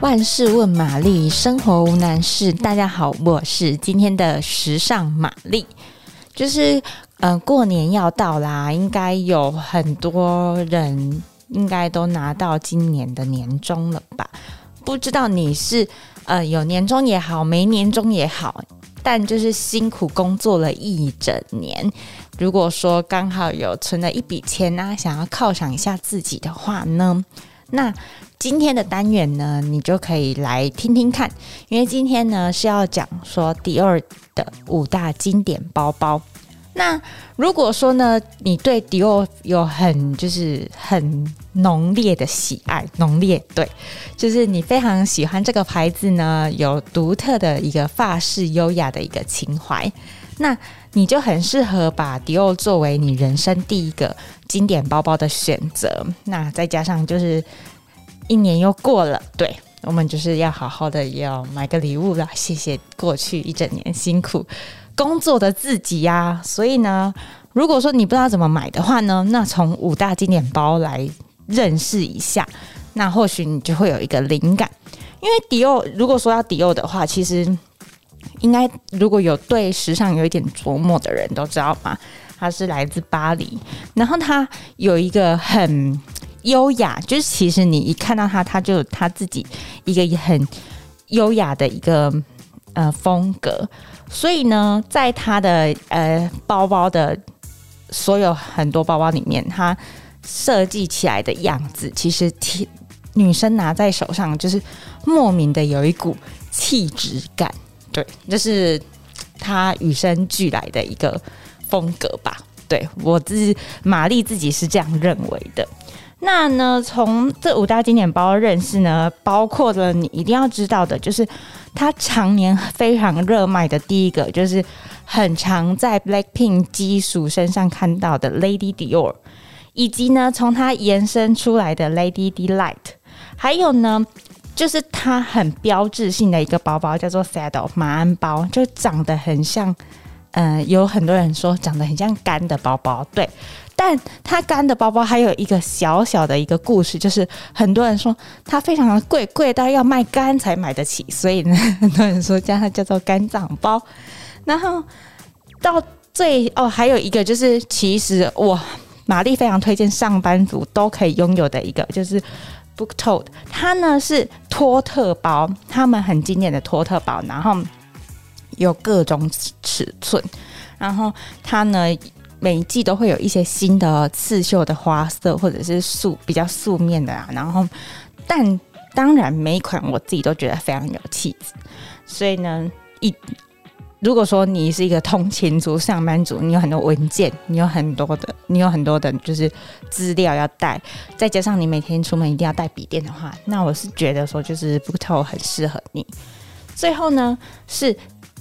万事问玛丽，生活无难事。大家好，我是今天的时尚玛丽。就是，嗯、呃，过年要到啦，应该有很多人应该都拿到今年的年终了吧？不知道你是呃有年终也好，没年终也好，但就是辛苦工作了一整年。如果说刚好有存了一笔钱啊，想要犒赏一下自己的话呢，那今天的单元呢，你就可以来听听看，因为今天呢是要讲说迪奥的五大经典包包。那如果说呢，你对迪奥有很就是很浓烈的喜爱，浓烈对，就是你非常喜欢这个牌子呢，有独特的一个法式优雅的一个情怀，那你就很适合把迪奥作为你人生第一个经典包包的选择。那再加上就是一年又过了，对，我们就是要好好的要买个礼物啦，谢谢过去一整年辛苦工作的自己呀、所以呢，如果说你不知道怎么买的话呢，那从五大经典包来认识一下，那或许你就会有一个灵感。因为迪奥，如果说要迪奥的话，其实应该如果有对时尚有一点琢磨的人都知道嘛，它是来自巴黎，然后它有一个很优雅，就是其实你一看到它，它就有它自己一个很优雅的一个呃风格。所以呢，在它的呃包包的所有很多包包里面，它设计起来的样子，其实女生拿在手上就是莫名的有一股气质感，对，就是它与生俱来的一个风格吧。对，我自己玛丽自己是这样认为的。那呢，从这五大经典包认识呢，包括了你一定要知道的，就是它常年非常热卖的第一个，就是很常在 Blackpink 基属身上看到的 Lady Dior，以及呢，从它延伸出来的 Lady Delight，还有呢，就是它很标志性的一个包包，叫做 Saddle 马鞍包，就长得很像，呃，有很多人说长得很像干的包包，对。但它干的包包还有一个小小的一个故事，就是很多人说它非常的贵，贵到要卖干才买得起，所以呢，很多人说将它叫做肝脏包。然后到最哦，还有一个就是，其实我玛丽非常推荐上班族都可以拥有的一个，就是 Book Tote，它呢是托特包，他们很经典的托特包，然后有各种尺寸，然后它呢。每一季都会有一些新的刺绣的花色，或者是素比较素面的啊。然后，但当然每一款我自己都觉得非常有气质。所以呢，一如果说你是一个通勤族、上班族，你有很多文件，你有很多的，你有很多的，就是资料要带，再加上你每天出门一定要带笔电的话，那我是觉得说，就是 Book Tote 很适合你。最后呢，是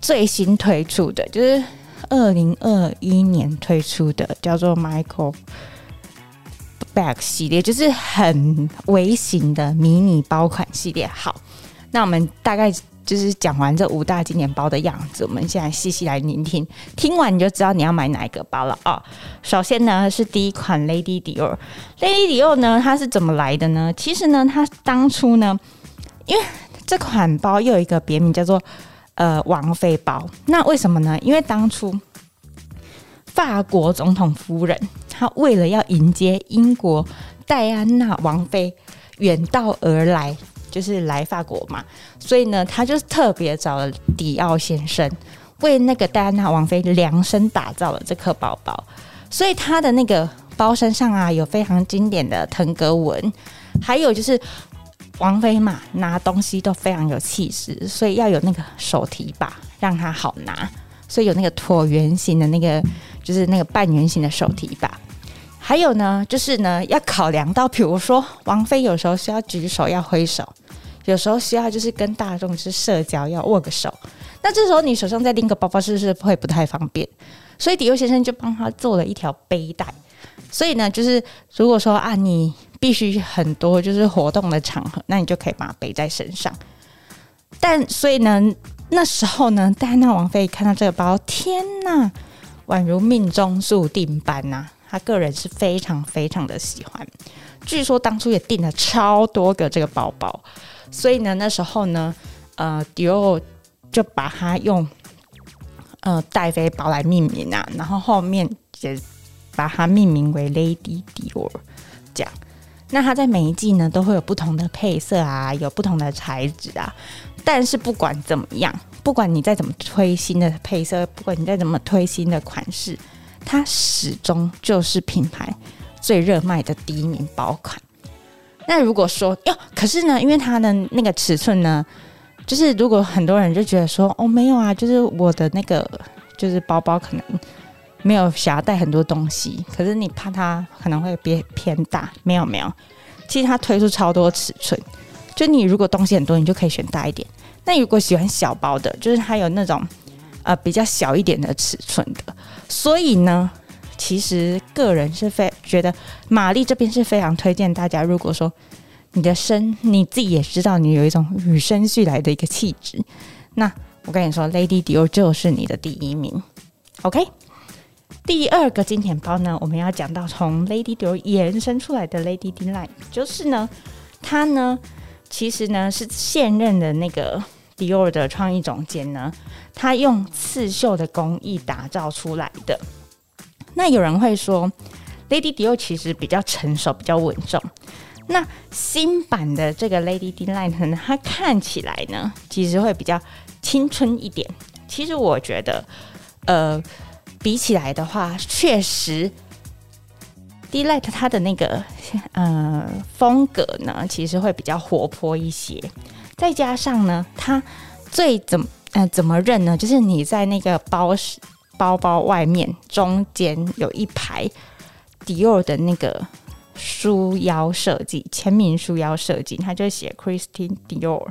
最新推出的，就是。二零二一年推出的叫做 Michael Bag 系列，就是很微型的迷你包款系列。好，那我们大概就是讲完这五大经典包的样子，我们现在细细来聆听，听完你就知道你要买哪一个包了啊、首先呢是第一款 Lady Dior。Lady Dior 呢，它是怎么来的呢？其实呢，它当初呢，因为这款包又有一个别名叫做。呃，王妃包，那为什么呢？因为当初法国总统夫人，她为了要迎接英国戴安娜王妃远道而来，就是来法国嘛，所以呢，她就特别找了迪奥先生为那个戴安娜王妃量身打造了这颗包包，所以她的那个包身上啊，有非常经典的腾格纹，还有就是。王菲嘛，拿东西都非常有气势，所以要有那个手提把让它好拿，所以有那个椭圆形的那个，就是那个半圆形的手提把。还有呢，就是呢要考量到，比如说王菲有时候需要举手要挥手，有时候需要就是跟大众是社交要握个手，那这时候你手上再拎个包包是不是会不太方便？所以迪欧先生就帮他做了一条背带。所以呢，就是如果说啊你。必须很多就是活动的场合，那你就可以把它背在身上。但所以呢，那时候呢，戴安娜王妃看到这个包，天哪！宛如命中注定般呐、啊。他个人是非常非常的喜欢，据说当初也订了超多个这个包包，所以呢，那时候呢，呃，迪奥就把它用呃戴妃包来命名啊，然后后面也把它命名为 Lady Dior 这样。那它在每一季呢都会有不同的配色啊，有不同的材质啊，但是不管怎么样，不管你再怎么推新的配色，不管你再怎么推新的款式。它始终就是品牌最热卖的第一名包款。那如果说哟，可是呢，因为它的那个尺寸呢，就是如果很多人就觉得说哦，没有啊，就是我的那个就是包包可能没有想要带很多东西，可是你怕它可能会变偏大，没有没有，其实它推出超多尺寸，就你如果东西很多，你就可以选大一点。那如果喜欢小包的，就是它有那种。呃，比较小一点的尺寸的，所以呢，其实个人是非觉得玛丽这边是非常推荐大家。如果说你的身你自己也知道你有一种与生俱来的一个气质，那我跟你说，Lady Dior 就是你的第一名。OK，第二个经典包呢，我们要讲到从 Lady Dior 延伸出来的 Lady D Line，就是呢，它呢其实呢是现任的那个。迪奥的创意总监呢，他用刺绣的工艺打造出来的。那有人会说，Lady Dior 其实比较成熟，比较稳重。那新版的这个 Lady D Line 呢，它看起来呢，其实会比较青春一点。其实我觉得，呃，比起来的话，确实 d l i g h t 它的那个呃风格呢，其实会比较活泼一些。再加上呢，它最怎么呃怎么认呢？就是你在那个包包包外面中间有一排迪奥的那个书腰设计，签名书腰设计，它就写 Christian Dior，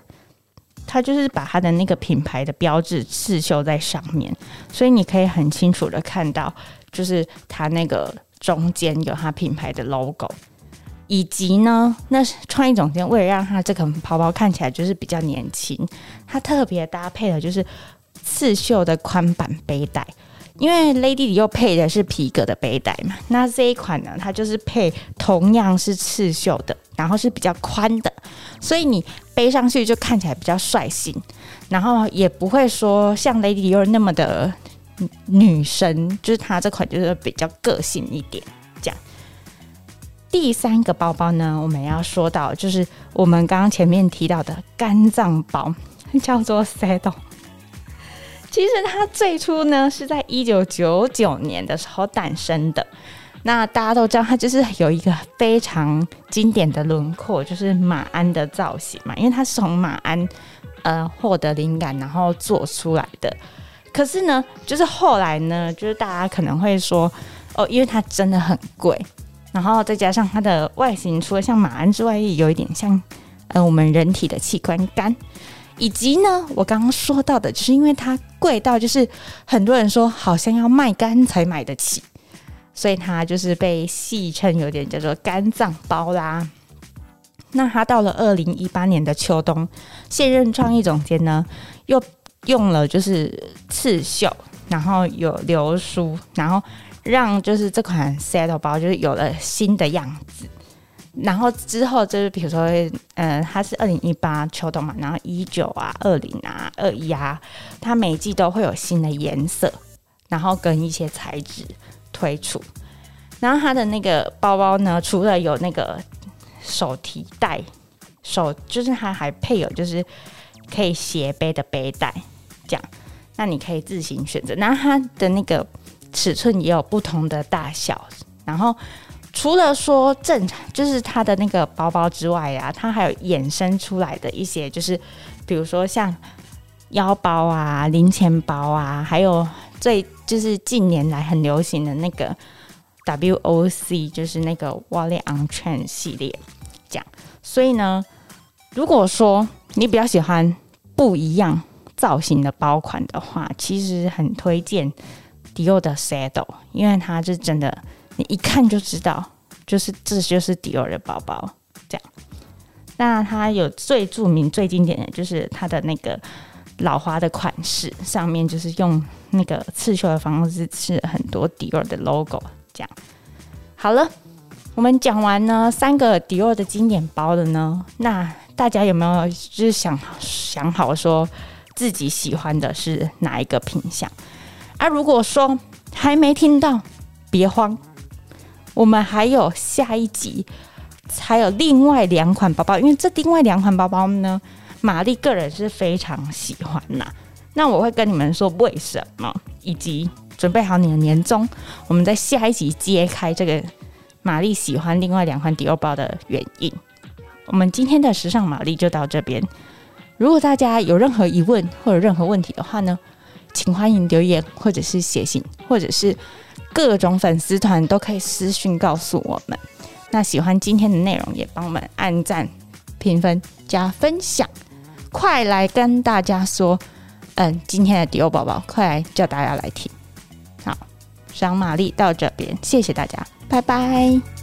它就是把它的那个品牌的标志刺绣在上面，所以你可以很清楚的看到，就是它那个中间有它品牌的 logo。以及呢，那创意总监为了让他这个包包看起来就是比较年轻，他特别搭配的就是刺绣的宽版背带，因为 Lady 里又配的是皮革的背带嘛，那这一款呢，它就是配同样是刺绣的，然后是比较宽的，所以你背上去就看起来比较率性，然后也不会说像 Lady 又那么的女神，就是它这款就是比较个性一点。这样第三个包包呢，我们要说到就是我们刚刚前面提到的肝脏包，叫做 Saddle。其实它最初呢是在一九九九年的时候诞生的。那大家都知道，它就是有一个非常经典的轮廓，就是马鞍的造型嘛，因为它是从马鞍呃获得灵感，然后做出来的。可是呢，就是后来呢，就是大家可能会说哦，因为它真的很贵。然后再加上它的外形，除了像马鞍之外，也有一点像呃我们人体的器官肝，以及呢，我刚刚说到的，就是因为它贵到就是很多人说好像要卖肝才买得起，所以它就是被戏称有点叫做肝脏包啦。那它到了二零一八年的秋冬，现任创意总监呢又用了就是刺绣，然后有流苏，然后。让就是这款 saddle 包就是有了新的样子，然后之后就是比如说，呃，它是二零一八秋冬嘛，然后一九啊、二零啊、二一啊，它每季都会有新的颜色，然后跟一些材质推出。然后它的那个包包呢，除了有那个手提袋，手就是它还配有就是可以斜背的背带，这样，那你可以自行选择。然后它的那个。尺寸也有不同的大小，然后除了说正常就是它的那个包包之外啊，它还有衍生出来的一些，就是比如说像腰包啊、零钱包啊，还有最就是近年来很流行的那个 WOC，就是那个 Wallet on Chain 系列，这样。所以呢，如果说你比较喜欢不一样造型的包款的话，其实很推荐。迪奥的 Saddle，因为它是真的，你一看就知道，就是这就是迪奥的包包。这样，那它有最著名、最经典的就是它的那个老花的款式，上面就是用那个刺绣的方式刺很多迪奥的 logo，这样好了。我们讲完呢三个迪奥的经典包的呢，那大家有没有就是想想好说自己喜欢的是哪一个品相？啊，如果说还没听到，别慌，我们还有下一集，还有另外两款包包，因为这另外两款包包呢，玛丽个人是非常喜欢呐。那我会跟你们说为什么，以及准备好你的年终，我们在下一集揭开这个。玛丽喜欢另外两款迪奥包的原因。我们今天的时尚玛丽就到这边。如果大家有任何疑问或者任何问题的话呢，请欢迎留言或者是写信，或者是各种粉丝团都可以私讯告诉我们。那喜欢今天的内容，也帮我们按赞、评分、加分享。快来跟大家说，嗯，今天的迪欧宝宝，快来叫大家来听。好，赏玛丽到这边，谢谢大家。拜拜。